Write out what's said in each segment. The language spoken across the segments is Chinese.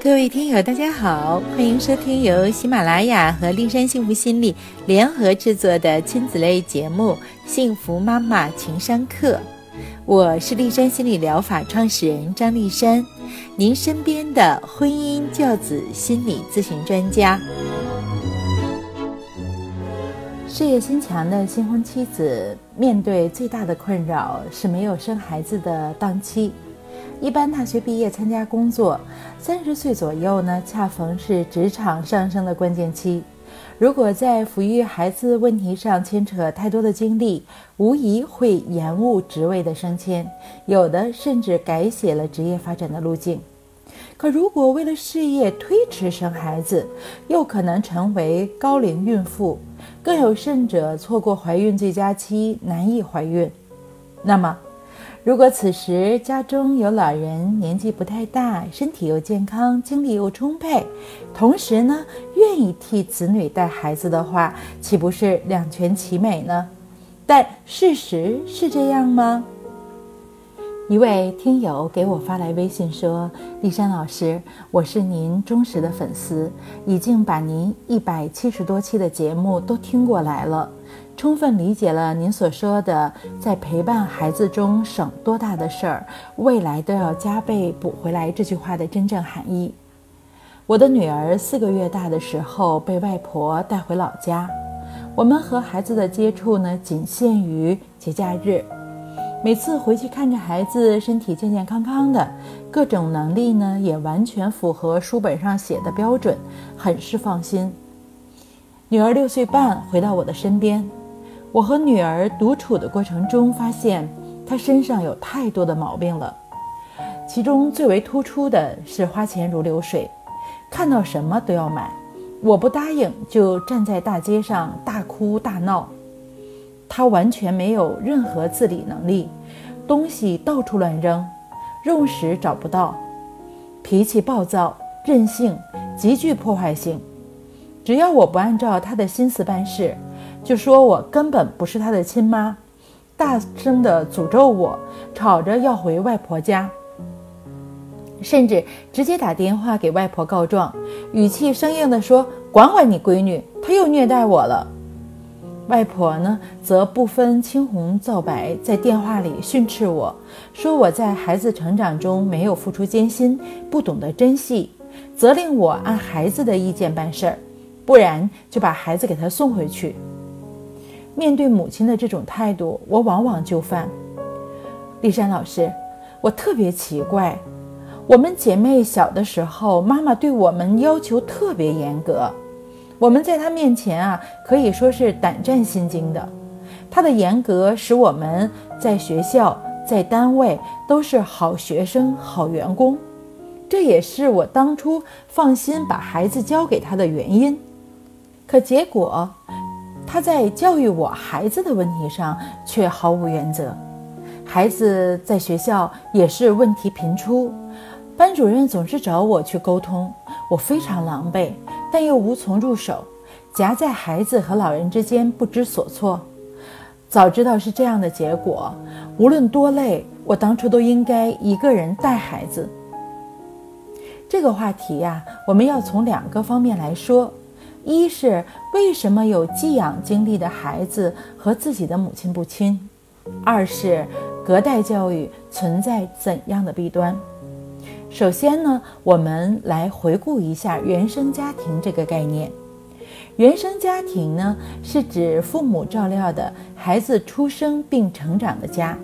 各位听友，大家好，欢迎收听由喜马拉雅和丽山幸福心理联合制作的亲子类节目《幸福妈妈情商课》。我是丽山心理疗法创始人张丽山，您身边的婚姻教子心理咨询专家。事业心强的新婚妻子面对最大的困扰是没有生孩子的档期。一般大学毕业参加工作，三十岁左右呢，恰逢是职场上升的关键期。如果在抚育孩子问题上牵扯太多的精力，无疑会延误职位的升迁，有的甚至改写了职业发展的路径。可如果为了事业推迟生孩子，又可能成为高龄孕妇，更有甚者错过怀孕最佳期，难以怀孕。那么，如果此时家中有老人，年纪不太大，身体又健康，精力又充沛，同时呢愿意替子女带孩子的话，岂不是两全其美呢？但事实是这样吗？一位听友给我发来微信说：“丽珊老师，我是您忠实的粉丝，已经把您一百七十多期的节目都听过来了。”充分理解了您所说的在陪伴孩子中省多大的事儿，未来都要加倍补回来这句话的真正含义。我的女儿四个月大的时候被外婆带回老家，我们和孩子的接触呢仅限于节假日。每次回去看着孩子身体健健康康的，各种能力呢也完全符合书本上写的标准，很是放心。女儿六岁半回到我的身边。我和女儿独处的过程中，发现她身上有太多的毛病了。其中最为突出的是花钱如流水，看到什么都要买，我不答应就站在大街上大哭大闹。她完全没有任何自理能力，东西到处乱扔，用时找不到，脾气暴躁、任性，极具破坏性。只要我不按照她的心思办事。就说我根本不是他的亲妈，大声的诅咒我，吵着要回外婆家，甚至直接打电话给外婆告状，语气生硬的说：“管管你闺女，她又虐待我了。”外婆呢，则不分青红皂白，在电话里训斥我说我在孩子成长中没有付出艰辛，不懂得珍惜，责令我按孩子的意见办事儿，不然就把孩子给他送回去。面对母亲的这种态度，我往往就范。丽珊老师，我特别奇怪，我们姐妹小的时候，妈妈对我们要求特别严格，我们在她面前啊，可以说是胆战心惊的。她的严格使我们在学校、在单位都是好学生、好员工，这也是我当初放心把孩子交给她的原因。可结果。他在教育我孩子的问题上却毫无原则，孩子在学校也是问题频出，班主任总是找我去沟通，我非常狼狈，但又无从入手，夹在孩子和老人之间不知所措。早知道是这样的结果，无论多累，我当初都应该一个人带孩子。这个话题呀，我们要从两个方面来说。一是为什么有寄养经历的孩子和自己的母亲不亲；二是隔代教育存在怎样的弊端。首先呢，我们来回顾一下原生家庭这个概念。原生家庭呢，是指父母照料的孩子出生并成长的家。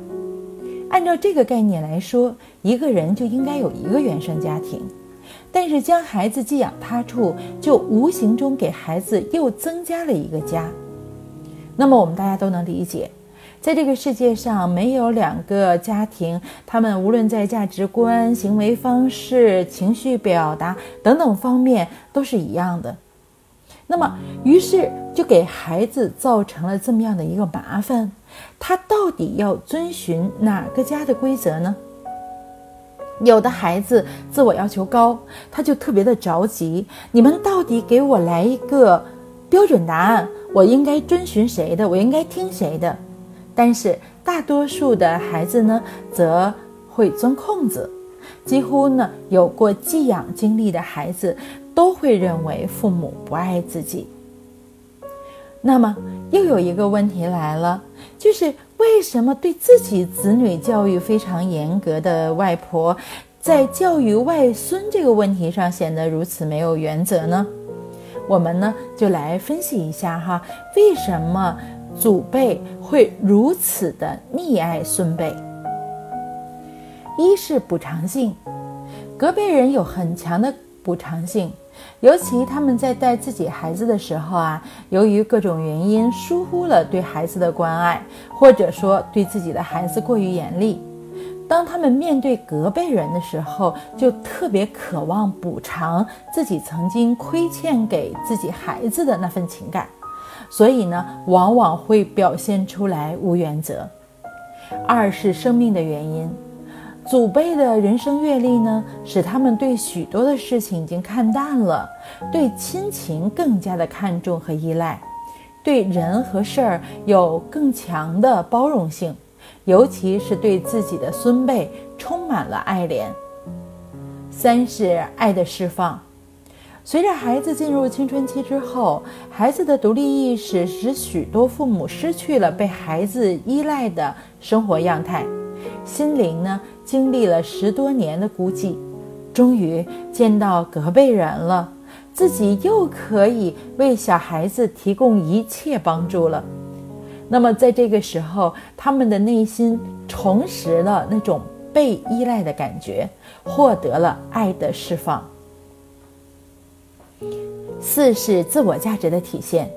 按照这个概念来说，一个人就应该有一个原生家庭。但是将孩子寄养他处，就无形中给孩子又增加了一个家。那么我们大家都能理解，在这个世界上没有两个家庭，他们无论在价值观、行为方式、情绪表达等等方面都是一样的。那么，于是就给孩子造成了这么样的一个麻烦：他到底要遵循哪个家的规则呢？有的孩子自我要求高，他就特别的着急。你们到底给我来一个标准答案？我应该遵循谁的？我应该听谁的？但是大多数的孩子呢，则会钻空子。几乎呢有过寄养经历的孩子都会认为父母不爱自己。那么又有一个问题来了，就是为什么对自己子女教育非常严格的外婆，在教育外孙这个问题上显得如此没有原则呢？我们呢就来分析一下哈，为什么祖辈会如此的溺爱孙辈？一是补偿性，隔辈人有很强的补偿性。尤其他们在带自己孩子的时候啊，由于各种原因疏忽了对孩子的关爱，或者说对自己的孩子过于严厉，当他们面对隔辈人的时候，就特别渴望补偿自己曾经亏欠给自己孩子的那份情感，所以呢，往往会表现出来无原则。二是生命的原因。祖辈的人生阅历呢，使他们对许多的事情已经看淡了，对亲情更加的看重和依赖，对人和事儿有更强的包容性，尤其是对自己的孙辈充满了爱怜。三是爱的释放，随着孩子进入青春期之后，孩子的独立意识使许多父母失去了被孩子依赖的生活样态。心灵呢，经历了十多年的孤寂，终于见到隔辈人了，自己又可以为小孩子提供一切帮助了。那么，在这个时候，他们的内心重拾了那种被依赖的感觉，获得了爱的释放。四是自我价值的体现，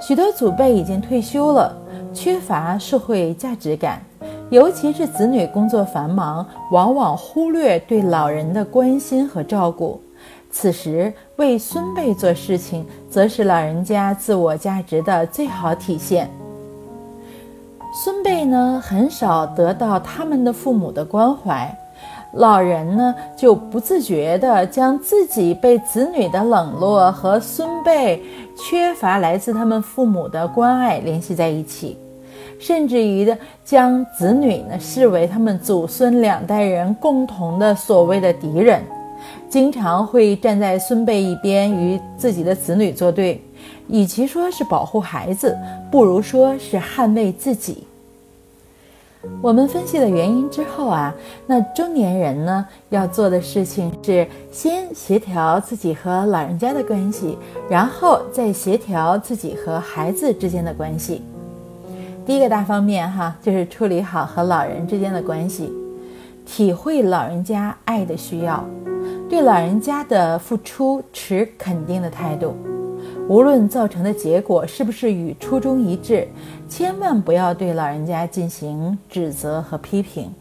许多祖辈已经退休了，缺乏社会价值感。尤其是子女工作繁忙，往往忽略对老人的关心和照顾。此时为孙辈做事情，则是老人家自我价值的最好体现。孙辈呢，很少得到他们的父母的关怀，老人呢，就不自觉地将自己被子女的冷落和孙辈缺乏来自他们父母的关爱联系在一起。甚至于的将子女呢视为他们祖孙两代人共同的所谓的敌人，经常会站在孙辈一边与自己的子女作对，与其说是保护孩子，不如说是捍卫自己。我们分析了原因之后啊，那中年人呢要做的事情是先协调自己和老人家的关系，然后再协调自己和孩子之间的关系。第一个大方面哈，就是处理好和老人之间的关系，体会老人家爱的需要，对老人家的付出持肯定的态度，无论造成的结果是不是与初衷一致，千万不要对老人家进行指责和批评。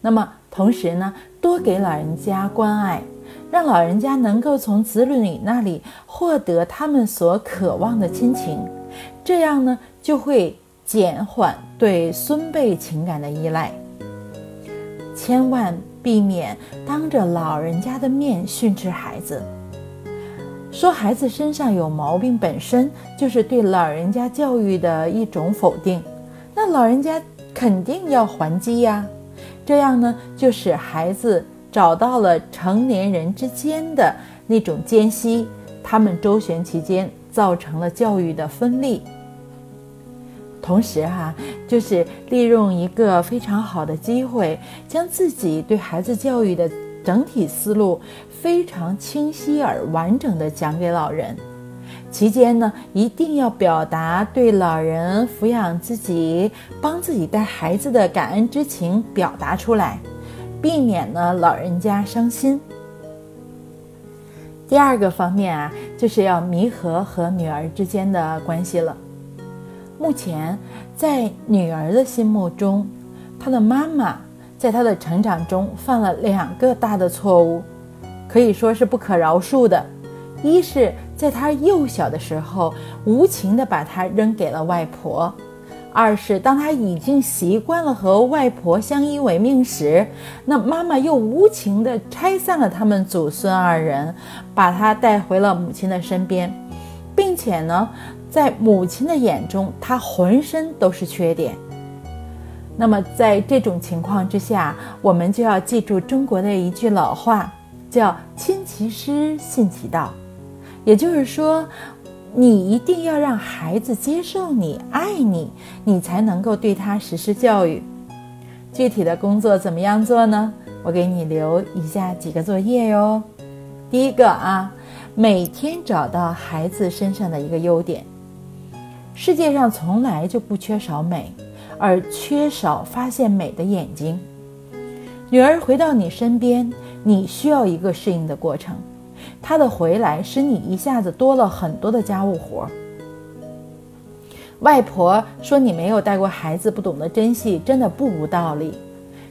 那么同时呢，多给老人家关爱，让老人家能够从子女那里获得他们所渴望的亲情，这样呢就会。减缓对孙辈情感的依赖，千万避免当着老人家的面训斥孩子。说孩子身上有毛病，本身就是对老人家教育的一种否定。那老人家肯定要还击呀，这样呢，就使孩子找到了成年人之间的那种间隙，他们周旋期间造成了教育的分立。同时哈，就是利用一个非常好的机会，将自己对孩子教育的整体思路非常清晰而完整的讲给老人。期间呢，一定要表达对老人抚养自己、帮自己带孩子的感恩之情表达出来，避免呢老人家伤心。第二个方面啊，就是要弥合和女儿之间的关系了。目前，在女儿的心目中，她的妈妈在她的成长中犯了两个大的错误，可以说是不可饶恕的。一是在她幼小的时候无情地把她扔给了外婆；二是当她已经习惯了和外婆相依为命时，那妈妈又无情地拆散了他们祖孙二人，把她带回了母亲的身边，并且呢。在母亲的眼中，他浑身都是缺点。那么在这种情况之下，我们就要记住中国的一句老话，叫“亲其师，信其道”。也就是说，你一定要让孩子接受你、爱你，你才能够对他实施教育。具体的工作怎么样做呢？我给你留以下几个作业哟。第一个啊，每天找到孩子身上的一个优点。世界上从来就不缺少美。而缺少发现美的眼睛。女儿回到你身边，你需要一个适应的过程。她的回来使你一下子多了很多的家务活。外婆说你没有带过孩子，不懂得珍惜，真的不无道理。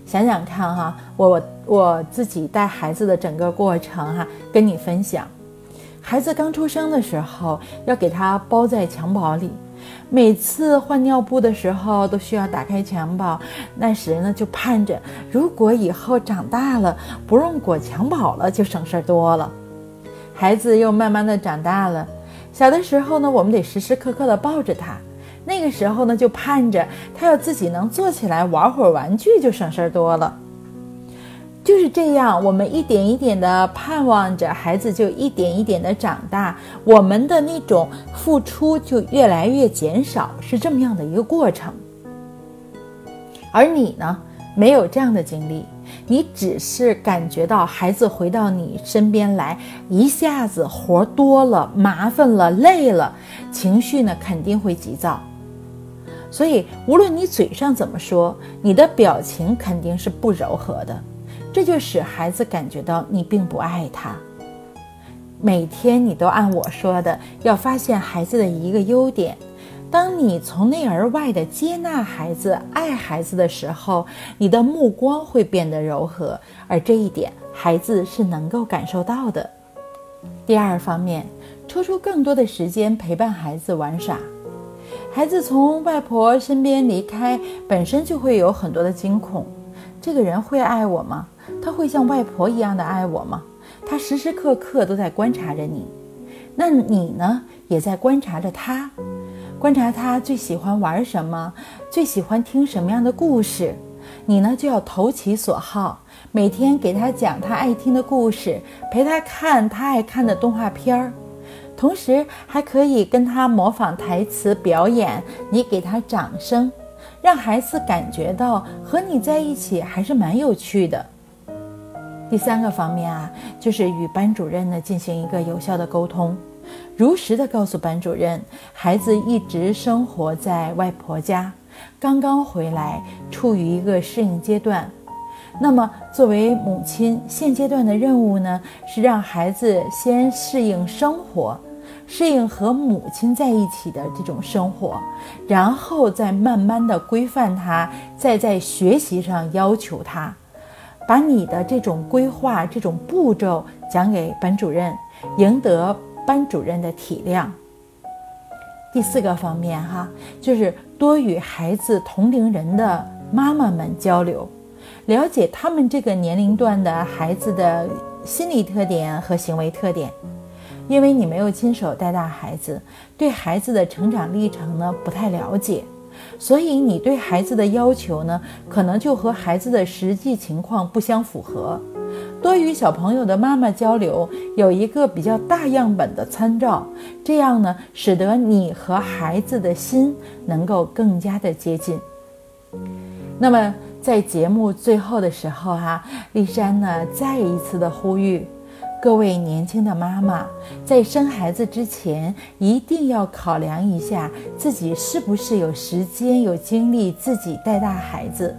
想想看哈，我我自己带孩子的整个过程哈，跟你分享。孩子刚出生的时候，要给他包在襁褓里。每次换尿布的时候都需要打开襁褓，那时呢就盼着，如果以后长大了不用裹襁褓了，就省事儿多了。孩子又慢慢的长大了，小的时候呢，我们得时时刻刻的抱着他，那个时候呢就盼着他要自己能坐起来玩会儿玩具，就省事儿多了。就是这样，我们一点一点的盼望着孩子就一点一点的长大，我们的那种付出就越来越减少，是这么样的一个过程。而你呢，没有这样的经历，你只是感觉到孩子回到你身边来，一下子活多了、麻烦了、累了，情绪呢肯定会急躁。所以，无论你嘴上怎么说，你的表情肯定是不柔和的。这就使孩子感觉到你并不爱他。每天你都按我说的，要发现孩子的一个优点。当你从内而外的接纳孩子、爱孩子的时候，你的目光会变得柔和，而这一点孩子是能够感受到的。第二方面，抽出更多的时间陪伴孩子玩耍。孩子从外婆身边离开，本身就会有很多的惊恐。这个人会爱我吗？他会像外婆一样的爱我吗？他时时刻刻都在观察着你，那你呢？也在观察着他，观察他最喜欢玩什么，最喜欢听什么样的故事。你呢，就要投其所好，每天给他讲他爱听的故事，陪他看他爱看的动画片儿，同时还可以跟他模仿台词表演，你给他掌声，让孩子感觉到和你在一起还是蛮有趣的。第三个方面啊，就是与班主任呢进行一个有效的沟通，如实的告诉班主任，孩子一直生活在外婆家，刚刚回来，处于一个适应阶段。那么作为母亲，现阶段的任务呢，是让孩子先适应生活，适应和母亲在一起的这种生活，然后再慢慢的规范他，再在学习上要求他。把你的这种规划、这种步骤讲给班主任，赢得班主任的体谅。第四个方面哈，就是多与孩子同龄人的妈妈们交流，了解他们这个年龄段的孩子的心理特点和行为特点。因为你没有亲手带大孩子，对孩子的成长历程呢不太了解。所以你对孩子的要求呢，可能就和孩子的实际情况不相符合。多与小朋友的妈妈交流，有一个比较大样本的参照，这样呢，使得你和孩子的心能够更加的接近。那么在节目最后的时候哈，丽珊呢再一次的呼吁。各位年轻的妈妈，在生孩子之前，一定要考量一下自己是不是有时间、有精力自己带大孩子。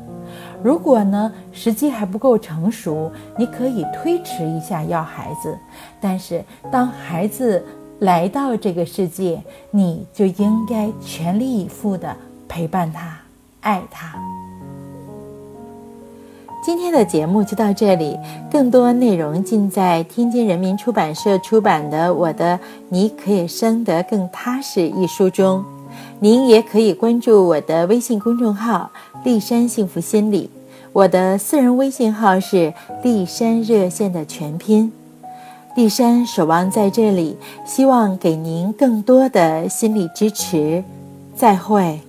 如果呢，时机还不够成熟，你可以推迟一下要孩子。但是，当孩子来到这个世界，你就应该全力以赴地陪伴他、爱他。今天的节目就到这里，更多内容尽在天津人民出版社出版的《我的你可以生得更踏实》一书中。您也可以关注我的微信公众号“丽山幸福心理”，我的私人微信号是“丽山热线”的全拼。丽山守望在这里，希望给您更多的心理支持。再会。